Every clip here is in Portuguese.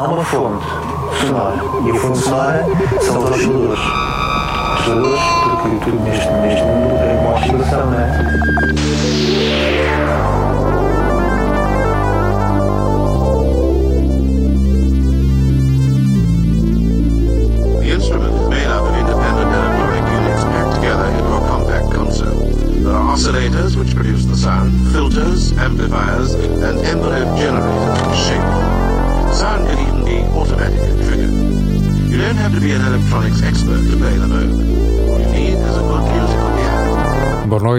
há uma fonte sonora. E a fonte sonora são os osciladores. Osciladores, porque tudo neste, neste mundo é uma oscilação, não é?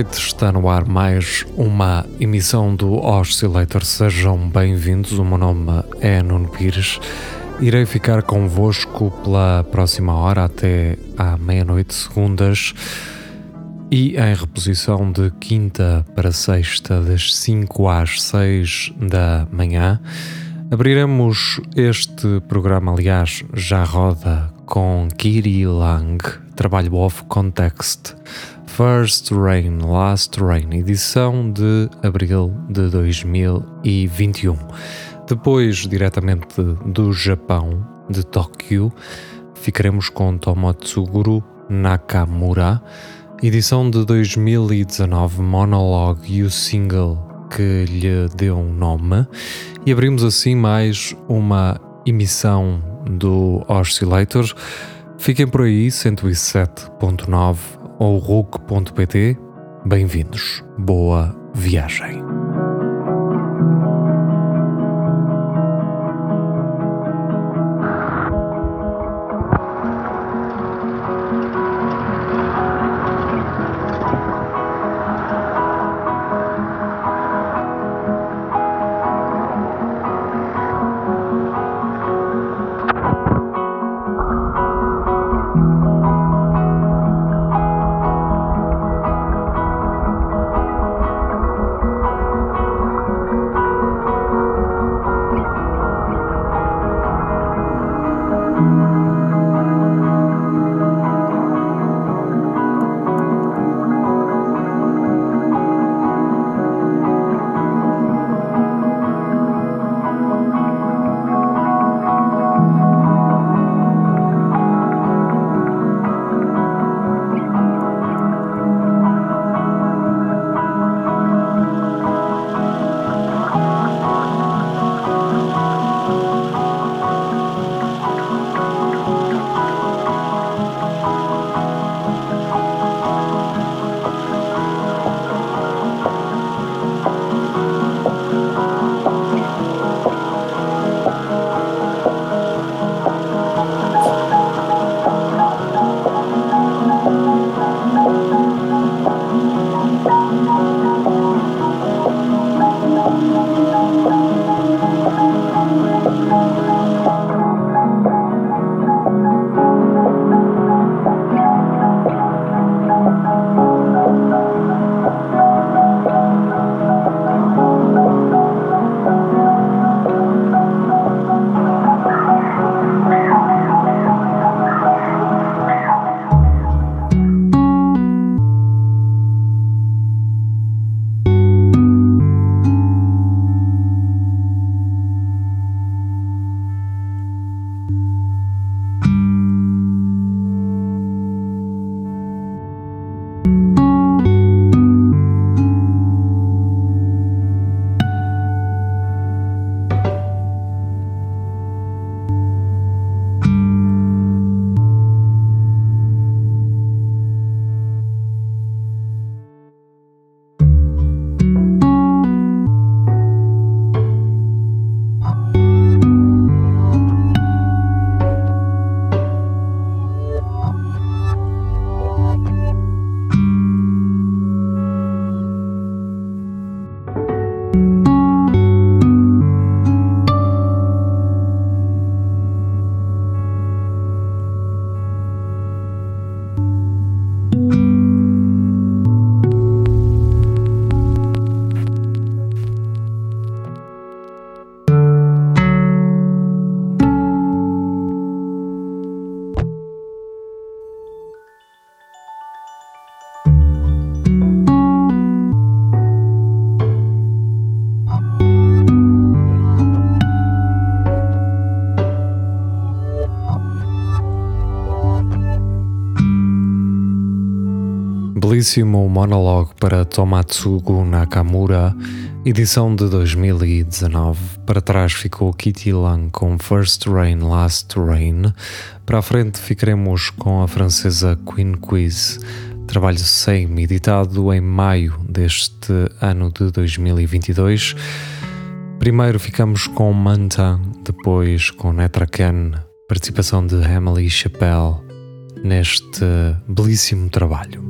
Noite, está no ar mais uma emissão do Oscillator. Sejam bem-vindos. O meu nome é Nuno Pires. Irei ficar convosco pela próxima hora até à meia-noite, segundas, e em reposição de quinta para sexta, das 5 às 6 da manhã. Abriremos este programa, aliás, já roda com Kiri Lang, trabalho off context. First Rain, Last Rain, edição de abril de 2021. Depois, diretamente do Japão, de Tóquio, ficaremos com Tomotsuguru Nakamura, edição de 2019, Monologue e o single que lhe deu um nome. E abrimos assim mais uma emissão do Oscillator. Fiquem por aí, 107.9 ou RUC.pt. Bem-vindos. Boa viagem. Belíssimo monólogo para Tomatsugu Nakamura, edição de 2019. Para trás ficou Kitty Lang com First Rain, Last Rain. Para a frente ficaremos com a francesa Queen Quiz, trabalho Same, editado em maio deste ano de 2022. Primeiro ficamos com Manta, depois com Netra Ken, participação de Emily Chappelle neste belíssimo trabalho.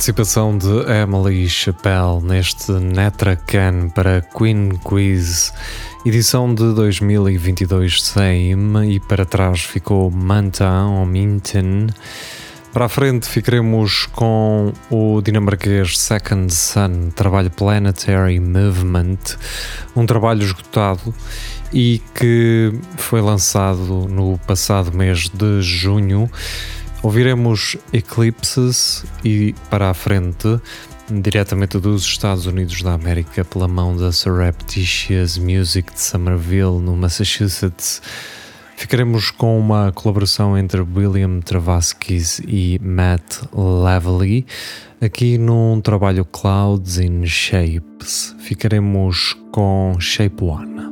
Participação de Emily Chappelle neste Netracan para Queen Quiz, edição de 2022 Same, e para trás ficou Mantan ou Minton. Para a frente ficaremos com o dinamarquês Second Sun, trabalho Planetary Movement, um trabalho esgotado e que foi lançado no passado mês de junho Ouviremos Eclipses e para a frente, diretamente dos Estados Unidos da América, pela mão da Surreptitious Music de Somerville, no Massachusetts. Ficaremos com uma colaboração entre William Travaskis e Matt Lavely, aqui num trabalho Clouds in Shapes. Ficaremos com Shape One.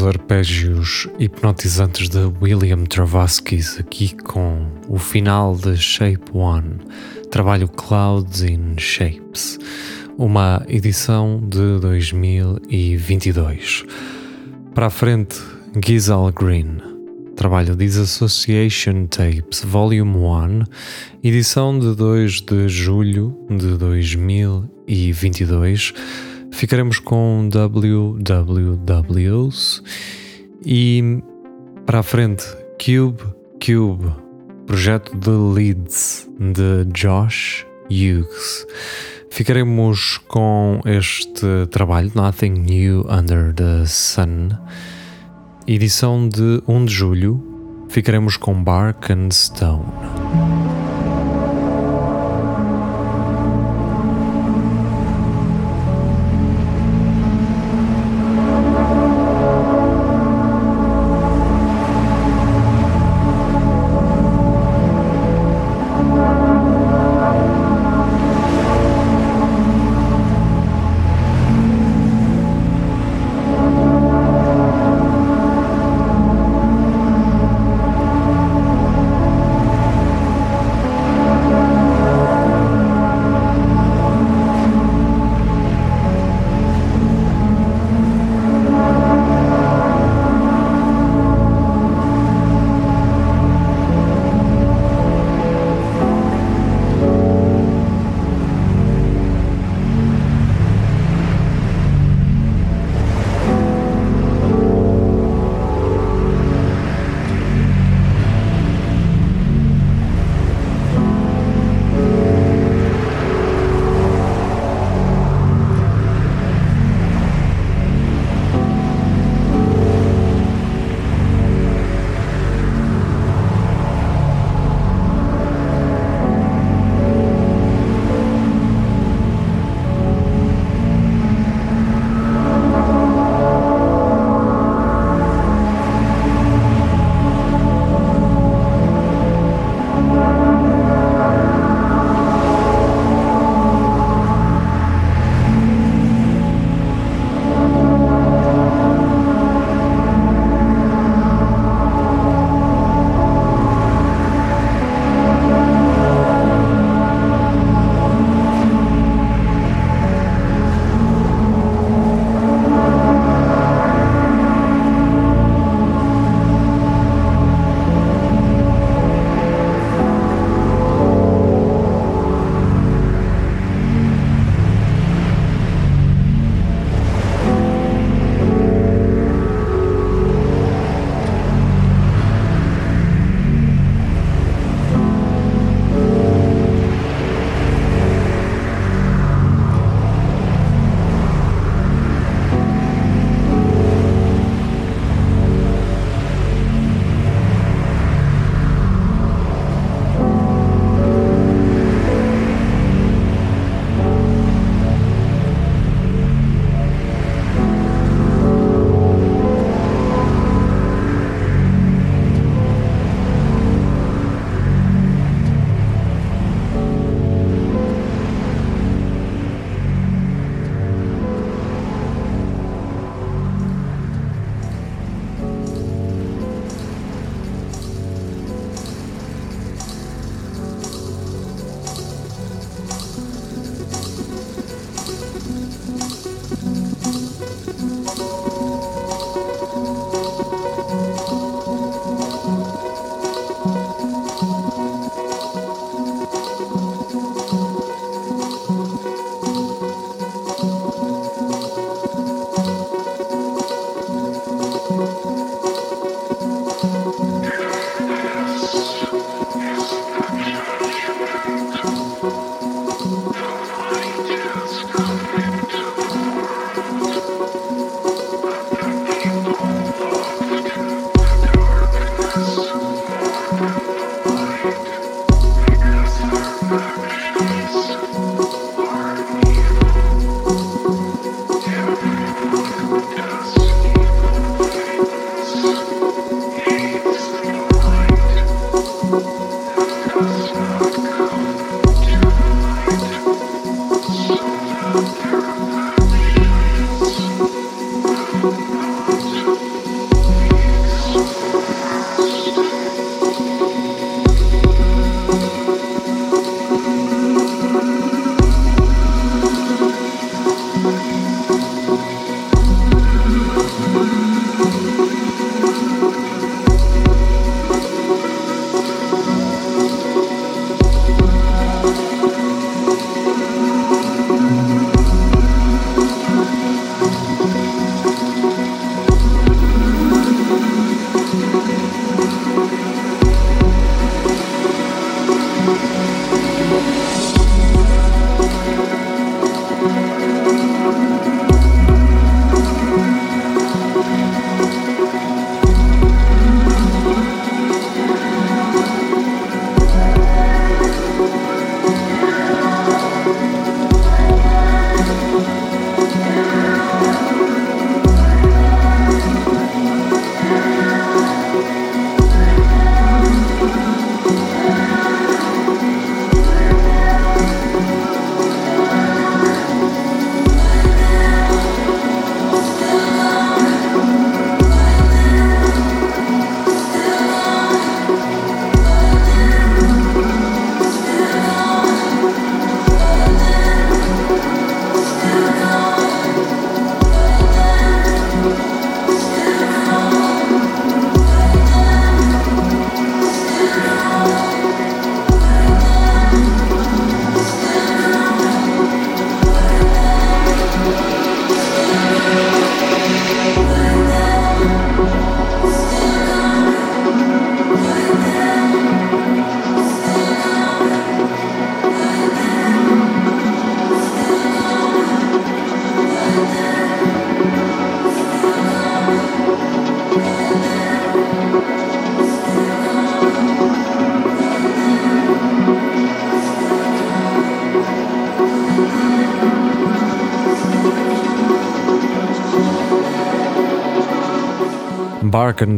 Os arpégios hipnotizantes de William Travaskis aqui com o final de Shape One, trabalho Clouds in Shapes, uma edição de 2022. Para a frente, Giselle Green, trabalho Disassociation Tapes Volume 1, edição de 2 de julho de 2022 ficaremos com WWWs e para a frente Cube Cube, projeto de Leeds de Josh Hughes. Ficaremos com este trabalho Nothing New Under the Sun, edição de 1 de julho. Ficaremos com Bark and Stone.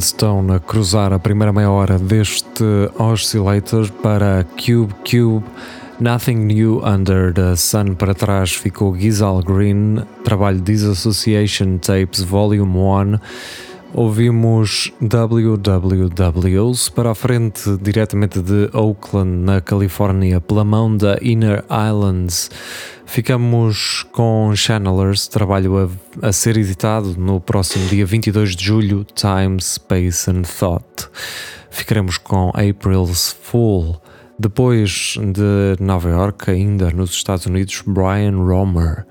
Stone a cruzar a primeira meia hora deste Oscillator para Cube Cube. Nothing New Under the Sun para trás ficou Gizal Green, trabalho Disassociation Tapes Volume 1. Ouvimos WWWs para a frente diretamente de Oakland, na Califórnia, pela mão da Inner Islands. Ficamos com Channelers, trabalho a, a, ser editado no próximo dia 22 de julho, Time, Space and Thought. Ficaremos com April's Fool. Depois de Nova York, ainda nos Estados Unidos, Brian Romer.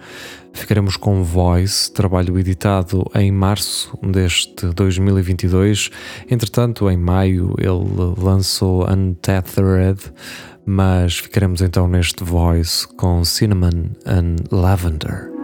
Ficaremos com Voice, trabalho editado em março deste 2022. Entretanto, em maio, ele lançou Untethered mas ficaremos então neste voice com Cinnamon and Lavender.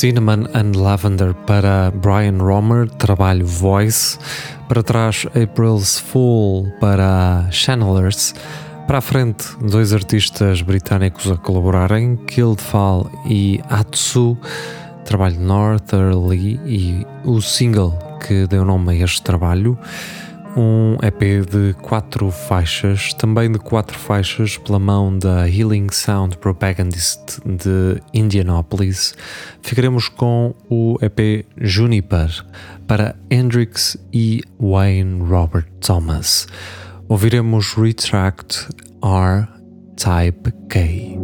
Cinnamon and Lavender para Brian Romer, trabalho voice. Para trás, April's Fool para Channelers. Para a frente, dois artistas britânicos a colaborarem, Kildfall e Atsu, trabalho Northerly e o single que deu nome a este trabalho um EP de quatro faixas, também de quatro faixas pela mão da Healing Sound Propagandist de Indianapolis. Ficaremos com o EP Juniper para Hendrix e Wayne Robert Thomas. Ouviremos Retract R Type K.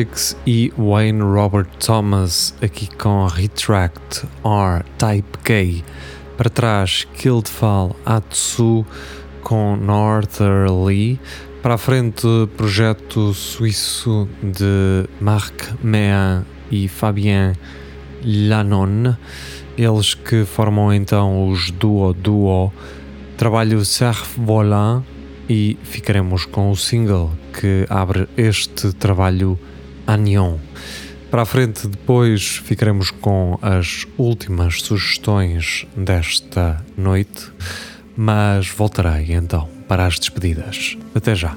Hendrix e Wayne Robert Thomas, aqui com Retract R Type K. Para trás, Kildfall Atsu com Northerly. Para a frente, projeto suíço de Marc Mean e Fabien Lanon. Eles que formam então os Duo Duo. Trabalho Surf Volant e ficaremos com o single que abre este trabalho Anion. Para a frente, depois ficaremos com as últimas sugestões desta noite, mas voltarei então para as despedidas. Até já.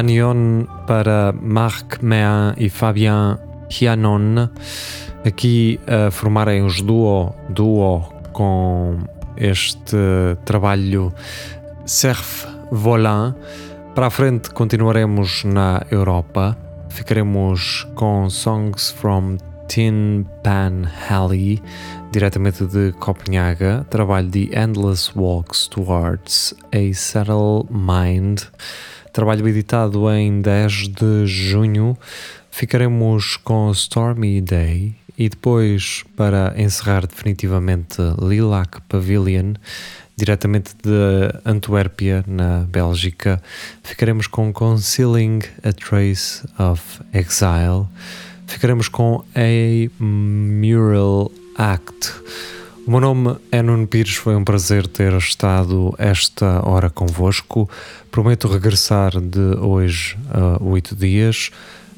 Anion para Marc Mean e Fabien Hianon, aqui a formarem os duo, duo com este trabalho Cerf Volant. Para a frente continuaremos na Europa. Ficaremos com Songs from Tin Pan Alley, diretamente de Copenhaga, trabalho de Endless Walks Towards a Settle Mind, trabalho editado em 10 de junho. Ficaremos com Stormy Day e depois, para encerrar definitivamente, Lilac Pavilion, diretamente de Antuérpia, na Bélgica, ficaremos com Concealing a Trace of Exile ficaremos com A Mural Act. O meu nome é Nuno Pires, foi um prazer ter estado esta hora convosco. Prometo regressar de hoje a oito dias.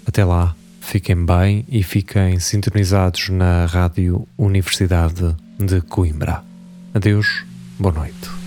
Até lá, fiquem bem e fiquem sintonizados na Rádio Universidade de Coimbra. Adeus, boa noite.